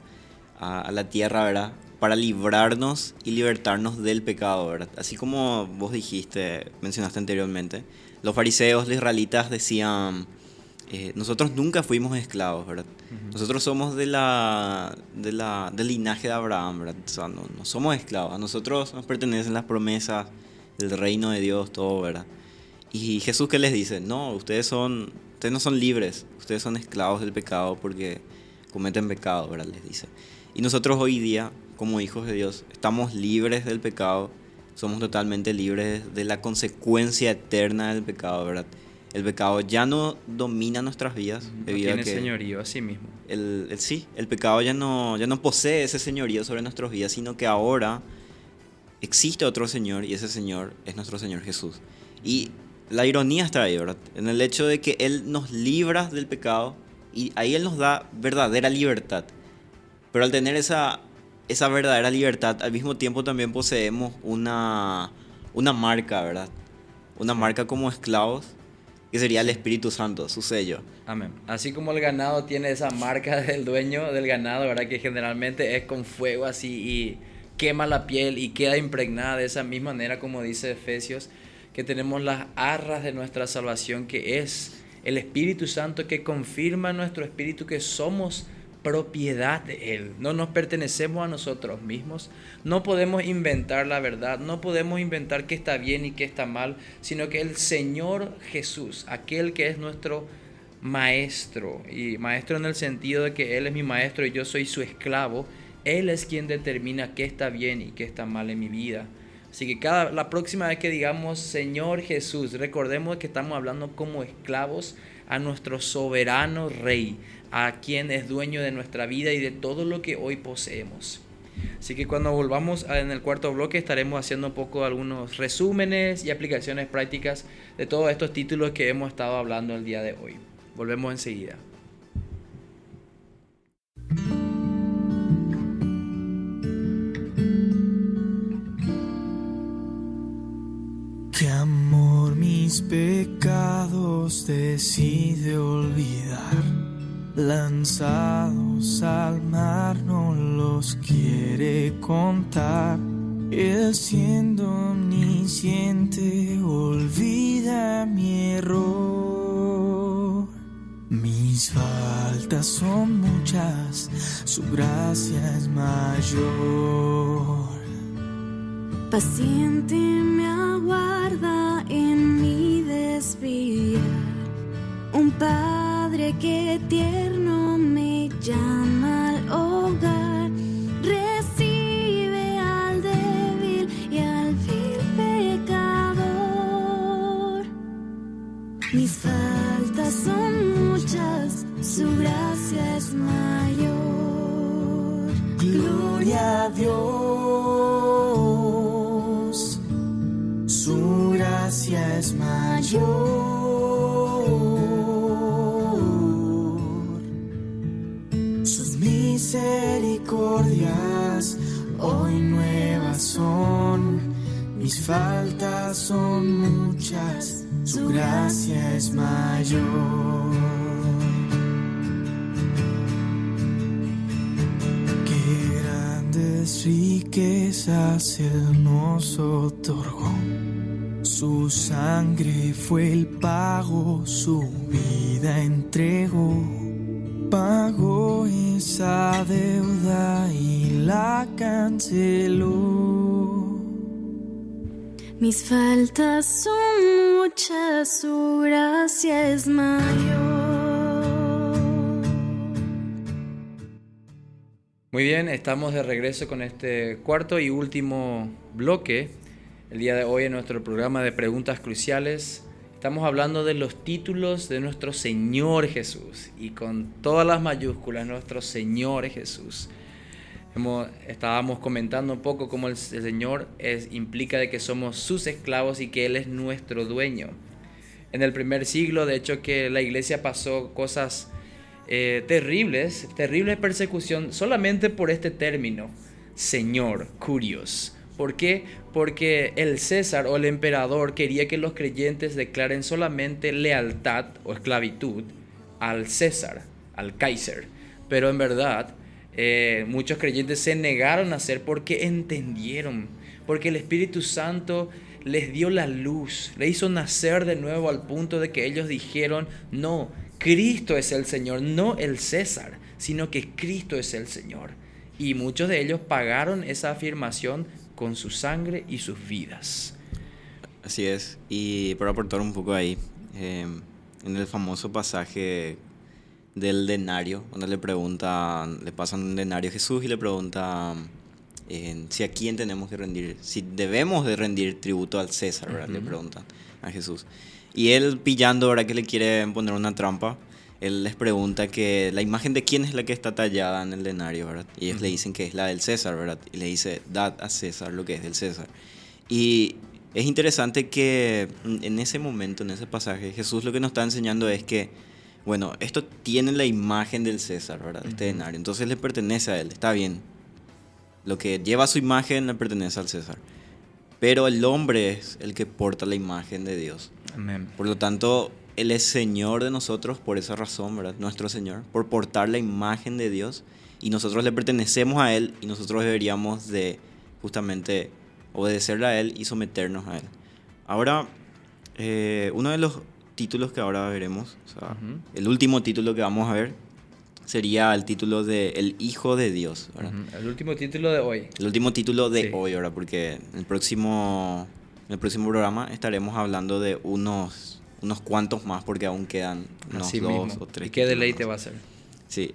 [SPEAKER 2] a, la tierra, ¿verdad? Para librarnos y libertarnos del pecado, ¿verdad? Así como vos dijiste, mencionaste anteriormente, los fariseos, los israelitas decían eh, nosotros nunca fuimos esclavos, ¿verdad? Nosotros somos de la, de la, del linaje de Abraham, ¿verdad? O sea, no, no, somos esclavos. A nosotros nos pertenecen las promesas del reino de Dios, todo, ¿verdad? Y Jesús, ¿qué les dice? No, ustedes, son, ustedes no son libres, ustedes son esclavos del pecado porque cometen pecado, ¿verdad? Les dice. Y nosotros hoy día, como hijos de Dios, estamos libres del pecado, somos totalmente libres de la consecuencia eterna del pecado, ¿verdad? el pecado ya no domina nuestras vidas.
[SPEAKER 1] debido tiene señorío a sí mismo.
[SPEAKER 2] El, sí, el pecado ya no, ya no posee ese señorío sobre nuestras vidas, sino que ahora existe otro Señor y ese Señor es nuestro Señor Jesús. Y la ironía está ahí, ¿verdad? En el hecho de que Él nos libra del pecado y ahí Él nos da verdadera libertad. Pero al tener esa, esa verdadera libertad, al mismo tiempo también poseemos una, una marca, ¿verdad? Una marca como esclavos que sería el Espíritu Santo, su sello.
[SPEAKER 1] Amén. Así como el ganado tiene esa marca del dueño del ganado, ¿verdad? Que generalmente es con fuego así y quema la piel y queda impregnada de esa misma manera como dice Efesios, que tenemos las arras de nuestra salvación, que es el Espíritu Santo que confirma nuestro espíritu que somos propiedad de Él. No nos pertenecemos a nosotros mismos. No podemos inventar la verdad. No podemos inventar qué está bien y qué está mal, sino que el Señor Jesús, aquel que es nuestro maestro, y maestro en el sentido de que Él es mi maestro y yo soy su esclavo, Él es quien determina qué está bien y qué está mal en mi vida. Así que cada, la próxima vez que digamos Señor Jesús, recordemos que estamos hablando como esclavos a nuestro soberano Rey, a quien es dueño de nuestra vida y de todo lo que hoy poseemos. Así que cuando volvamos en el cuarto bloque estaremos haciendo un poco algunos resúmenes y aplicaciones prácticas de todos estos títulos que hemos estado hablando el día de hoy. Volvemos enseguida.
[SPEAKER 3] Mis pecados decide olvidar lanzados al mar no los quiere contar. Él siendo omnisciente olvida mi error. Mis faltas son muchas, su gracia es mayor.
[SPEAKER 4] Paciente me aguarda en mi desvía. Un padre que tierno me llama al hogar. Recibe al débil y al vil pecador. Mis faltas son muchas, su gracia es mayor.
[SPEAKER 3] Gloria a Dios, gracia es mayor. misericordias hoy nuevas son, mis faltas son muchas, su gracia es mayor. Qué grandes riquezas Él nos otorgó. Su sangre fue el pago, su vida entregó pagó esa deuda y la canceló.
[SPEAKER 4] Mis faltas son muchas, su gracia es mayor.
[SPEAKER 1] Muy bien, estamos de regreso con este cuarto y último bloque. El día de hoy en nuestro programa de preguntas cruciales estamos hablando de los títulos de nuestro Señor Jesús y con todas las mayúsculas nuestro Señor Jesús. Estábamos comentando un poco cómo el, Señor es, implica de que somos sus esclavos y que Él es nuestro dueño. En el primer siglo, de hecho, que la iglesia pasó cosas eh, terribles, terrible persecución, solamente por este término, Señor, curios. ¿Por qué? Porque el César o el emperador quería que los creyentes declaren solamente lealtad o esclavitud al César, al Kaiser. Pero en verdad, eh, muchos creyentes se negaron a hacer porque entendieron, porque el Espíritu Santo les dio la luz, le hizo nacer de nuevo al punto de que ellos dijeron, no, Cristo es el Señor, no el César, sino que Cristo es el Señor. Y muchos de ellos pagaron esa afirmación con su sangre y sus vidas.
[SPEAKER 2] Así es, y para aportar un poco ahí, eh, en el famoso pasaje del denario, cuando le preguntan, le pasan un denario a Jesús y le preguntan eh, si a quién tenemos que rendir, si debemos de rendir tributo al César, ¿verdad? Le preguntan a Jesús. Y él pillando, ahora que le quiere poner una trampa, él les pregunta que la imagen de quién es la que está tallada en el denario, ¿verdad? Y ellos le dicen que es la del César, ¿verdad? Y le dice, dad a César lo que es del César. Y es interesante que en ese momento, en ese pasaje, Jesús lo que nos está enseñando es que, bueno, esto tiene la imagen del César, ¿verdad? Este denario. Entonces le pertenece a él, está bien. Lo que lleva su imagen le pertenece al César. Pero el hombre es el que porta la imagen de Dios. Por lo tanto, Él es Señor de nosotros por esa razón, ¿verdad? Nuestro Señor, por portar la imagen de Dios. Y nosotros le pertenecemos a Él y nosotros deberíamos de justamente obedecerle a Él y someternos a Él. Ahora, eh, uno de los títulos que ahora veremos, el último título que vamos a ver, sería el título de El Hijo de Dios.
[SPEAKER 1] El último título de hoy.
[SPEAKER 2] El último título de hoy, ¿verdad? Porque el próximo en el próximo programa estaremos hablando de unos, unos cuantos más porque aún quedan unos dos o tres.
[SPEAKER 1] ¿Y qué deleite va a ser?
[SPEAKER 2] Sí.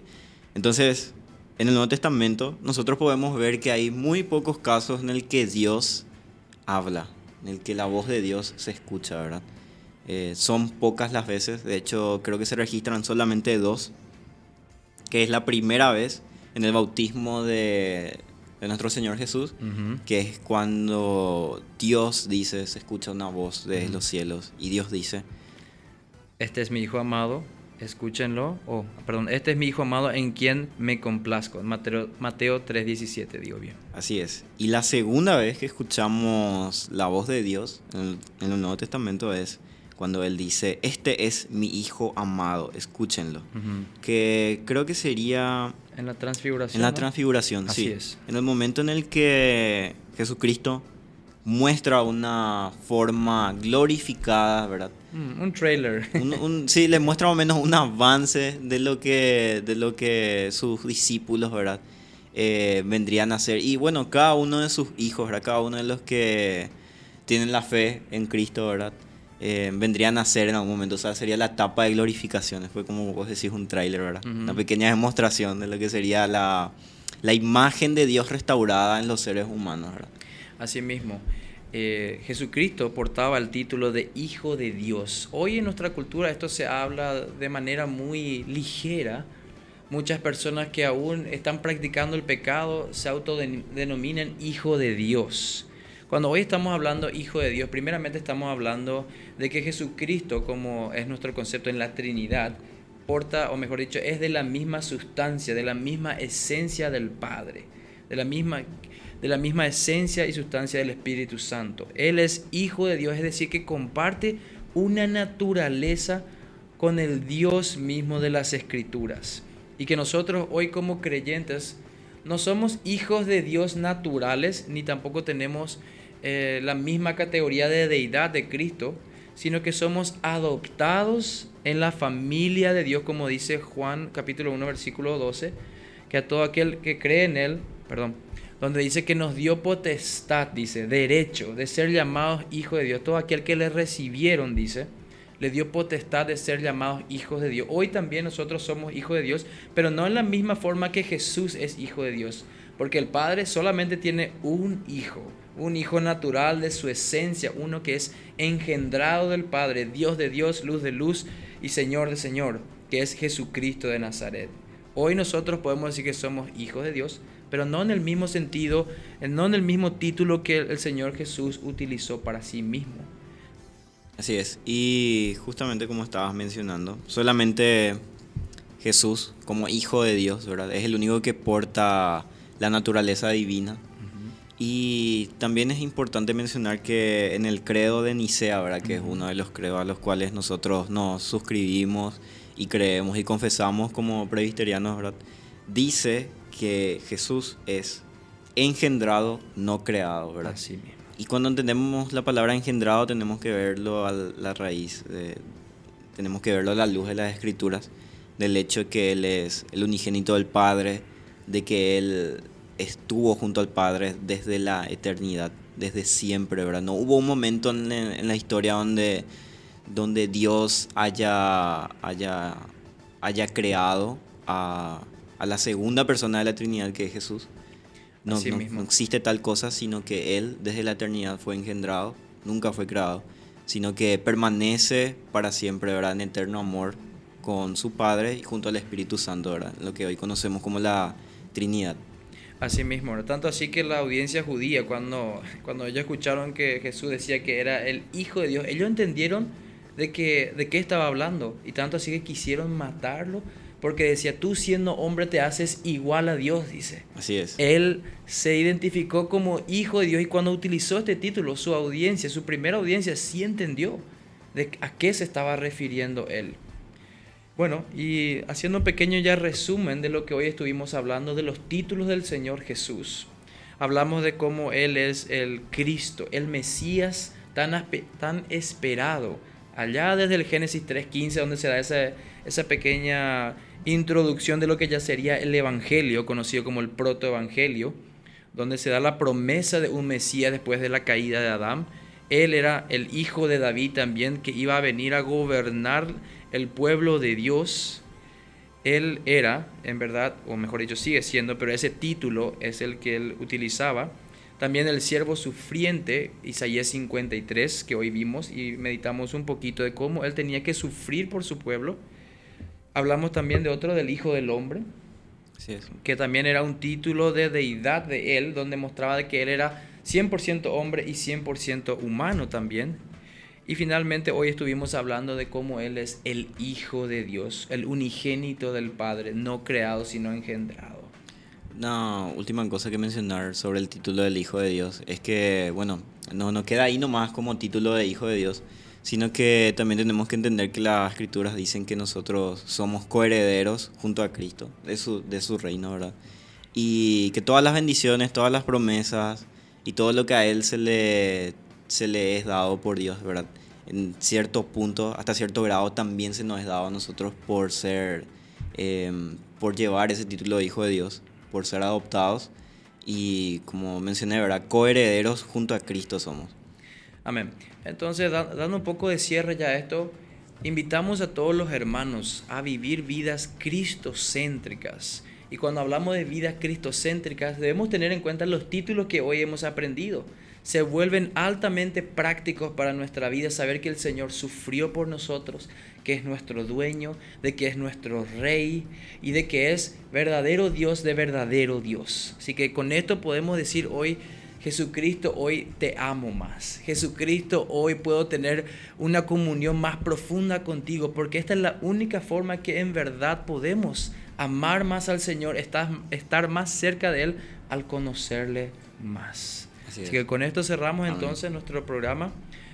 [SPEAKER 2] Entonces, en el Nuevo Testamento nosotros podemos ver que hay muy pocos casos en el que Dios habla, en el que la voz de Dios se escucha, ¿verdad? Eh, son pocas las veces, de hecho creo que se registran solamente dos, que es la primera vez en el bautismo de de nuestro Señor Jesús, que es cuando Dios dice, se escucha una voz de los cielos y Dios dice,
[SPEAKER 1] este es mi Hijo amado, escúchenlo, o perdón, este es mi Hijo amado en quien me complazco, Mateo, Mateo 3:17, digo bien.
[SPEAKER 2] Así es. Y la segunda vez que escuchamos la voz de Dios en el, Nuevo Testamento es cuando Él dice, este es mi Hijo amado, escúchenlo. Que creo que sería
[SPEAKER 1] en la transfiguración.
[SPEAKER 2] En la transfiguración,
[SPEAKER 1] Así
[SPEAKER 2] sí.
[SPEAKER 1] Es.
[SPEAKER 2] En el momento en el que Jesucristo muestra una forma glorificada, ¿verdad?
[SPEAKER 1] Mm, un trailer.
[SPEAKER 2] sí, le muestra más o menos un avance de lo que, de lo que sus discípulos, ¿verdad? Eh, vendrían a ser. Y bueno, cada uno de sus hijos, ¿verdad? Cada uno de los que tienen la fe en Cristo, ¿verdad? Eh, vendrían a ser en algún momento. O sea, sería la etapa de glorificaciones. Fue como vos decís un tráiler, ¿verdad? Una pequeña demostración de lo que sería la, la, imagen de Dios restaurada en los seres humanos, ¿verdad?
[SPEAKER 1] Así mismo. Eh, Jesucristo portaba el título de Hijo de Dios. Hoy en nuestra cultura esto se habla de manera muy ligera. Muchas personas que aún están practicando el pecado se autodenominan Hijo de Dios. Cuando hoy estamos hablando Hijo de Dios, primeramente estamos hablando de que Jesucristo, como es nuestro concepto en la Trinidad, porta, o mejor dicho, es de la misma sustancia, de la misma esencia del Padre, de la misma, de la misma esencia y sustancia del Espíritu Santo. Él es Hijo de Dios, es decir, que comparte una naturaleza con el Dios mismo de las Escrituras. Y que nosotros hoy como creyentes no somos hijos de Dios naturales, ni tampoco tenemos eh, la misma categoría de deidad de Cristo, sino que somos adoptados en la familia de Dios, como dice Juan capítulo 1, versículo 12, que a todo aquel que cree en Él, perdón, donde dice que nos dio potestad, dice, derecho de ser llamados hijos de Dios, todo aquel que le recibieron, dice, le dio potestad de ser llamados hijos de Dios. Hoy también nosotros somos hijos de Dios, pero no en la misma forma que Jesús es hijo de Dios, porque el Padre solamente tiene un hijo, un hijo natural de su esencia, uno que es engendrado del Padre, Dios de Dios, luz de luz y Señor de Señor, que es Jesucristo de Nazaret. Hoy nosotros podemos decir que somos hijos de Dios, pero no en el mismo sentido, no en el mismo título que el Señor Jesús utilizó para sí mismo.
[SPEAKER 2] Así es, y justamente como estabas mencionando, solamente Jesús como hijo de Dios, ¿verdad? Es el único que porta la naturaleza divina. Y también es importante mencionar que en el credo de Nicea, ¿verdad? Que es uno de los credos a los cuales nosotros nos suscribimos y creemos y confesamos como presbiterianos, ¿verdad? Dice que Jesús es engendrado, no creado, ¿verdad?
[SPEAKER 1] Así mismo.
[SPEAKER 2] Y cuando entendemos la palabra engendrado tenemos que verlo a la raíz, tenemos que verlo a la luz de las escrituras, del hecho de que Él es el unigénito del Padre, de que Él estuvo junto al Padre desde la eternidad, desde siempre, ¿verdad? No hubo un momento en, la historia donde, donde Dios haya, haya, haya creado a, a la segunda persona de la Trinidad que es Jesús. No, no, existe tal cosa, sino que Él desde la eternidad fue engendrado, nunca fue creado, sino que permanece para siempre, ¿verdad? En eterno amor con su Padre y junto al Espíritu Santo, ¿verdad? Lo que hoy conocemos como la Trinidad.
[SPEAKER 1] Así mismo, ¿no? tanto así que la audiencia judía, cuando, cuando ellos escucharon que Jesús decía que era el Hijo de Dios, ellos entendieron de, que, de qué estaba hablando, y tanto así que quisieron matarlo porque decía, tú siendo hombre te haces igual a Dios, dice.
[SPEAKER 2] Así es.
[SPEAKER 1] Él se identificó como hijo de Dios y cuando utilizó este título, su audiencia, su primera audiencia, sí entendió de a qué se estaba refiriendo él. Bueno, y haciendo un pequeño ya resumen de lo que hoy estuvimos hablando, de los títulos del Señor Jesús. Hablamos de cómo Él es el Cristo, el Mesías tan, tan esperado. Allá desde el Génesis 3.15, donde se da esa, esa pequeña introducción de lo que ya sería el Evangelio, conocido como el protoevangelio, donde se da la promesa de un Mesías después de la caída de Adán. Él era el hijo de David también, que iba a venir a gobernar el pueblo de Dios. Él era, en verdad, o mejor dicho, sigue siendo, pero ese título es el que él utilizaba. También el siervo sufriente, Isaías 53, que hoy vimos y meditamos un poquito de cómo él tenía que sufrir por su pueblo Hablamos también de otro, del Hijo del Hombre, que también era un título de deidad de él, donde mostraba de que él era 100% hombre y 100% humano también. Y finalmente hoy estuvimos hablando de cómo Él es el Hijo de Dios, el unigénito del Padre, no creado sino engendrado.
[SPEAKER 2] Una última cosa que mencionar sobre el título del Hijo de Dios es que, bueno, no, no queda ahí nomás como título de Hijo de Dios, sino que también tenemos que entender que las escrituras dicen que nosotros somos coherederos junto a Cristo, de su, de su reino, ¿verdad? Y que todas las bendiciones, todas las promesas y todo lo que a Él se le, se le es dado por Dios, ¿verdad? En cierto punto, hasta cierto grado, también se nos es dado a nosotros por ser, em, por llevar ese título de Hijo de Dios, por ser adoptados y, como mencioné, ¿verdad? Coherederos junto a Cristo somos.
[SPEAKER 1] Amén. Entonces, dando un poco de cierre ya a esto, invitamos a todos los hermanos a vivir vidas cristocéntricas. Y cuando hablamos de vidas cristocéntricas, debemos tener en cuenta los títulos que hoy hemos aprendido. Se vuelven altamente prácticos para nuestra vida saber que el Señor sufrió por nosotros, que es nuestro dueño, de que es nuestro rey y de que es verdadero Dios de verdadero Dios. Así que con esto podemos decir hoy Jesucristo, hoy te amo más. Jesucristo, hoy puedo tener una comunión más profunda contigo, porque esta es la única forma que en verdad podemos amar más al Señor, estar, estar más cerca de Él al conocerle más. Así, que con esto cerramos entonces nuestro programa.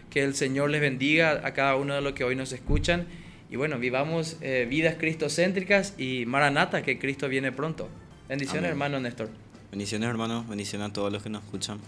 [SPEAKER 1] Que el Señor les bendiga a cada uno de los que hoy nos escuchan. Y bueno, vivamos eh, vidas cristocéntricas y maranata, que Cristo viene pronto. Bendiciones, hermano Néstor.
[SPEAKER 2] Bendiciones hermanos, bendiciones a todos los que nos escuchan.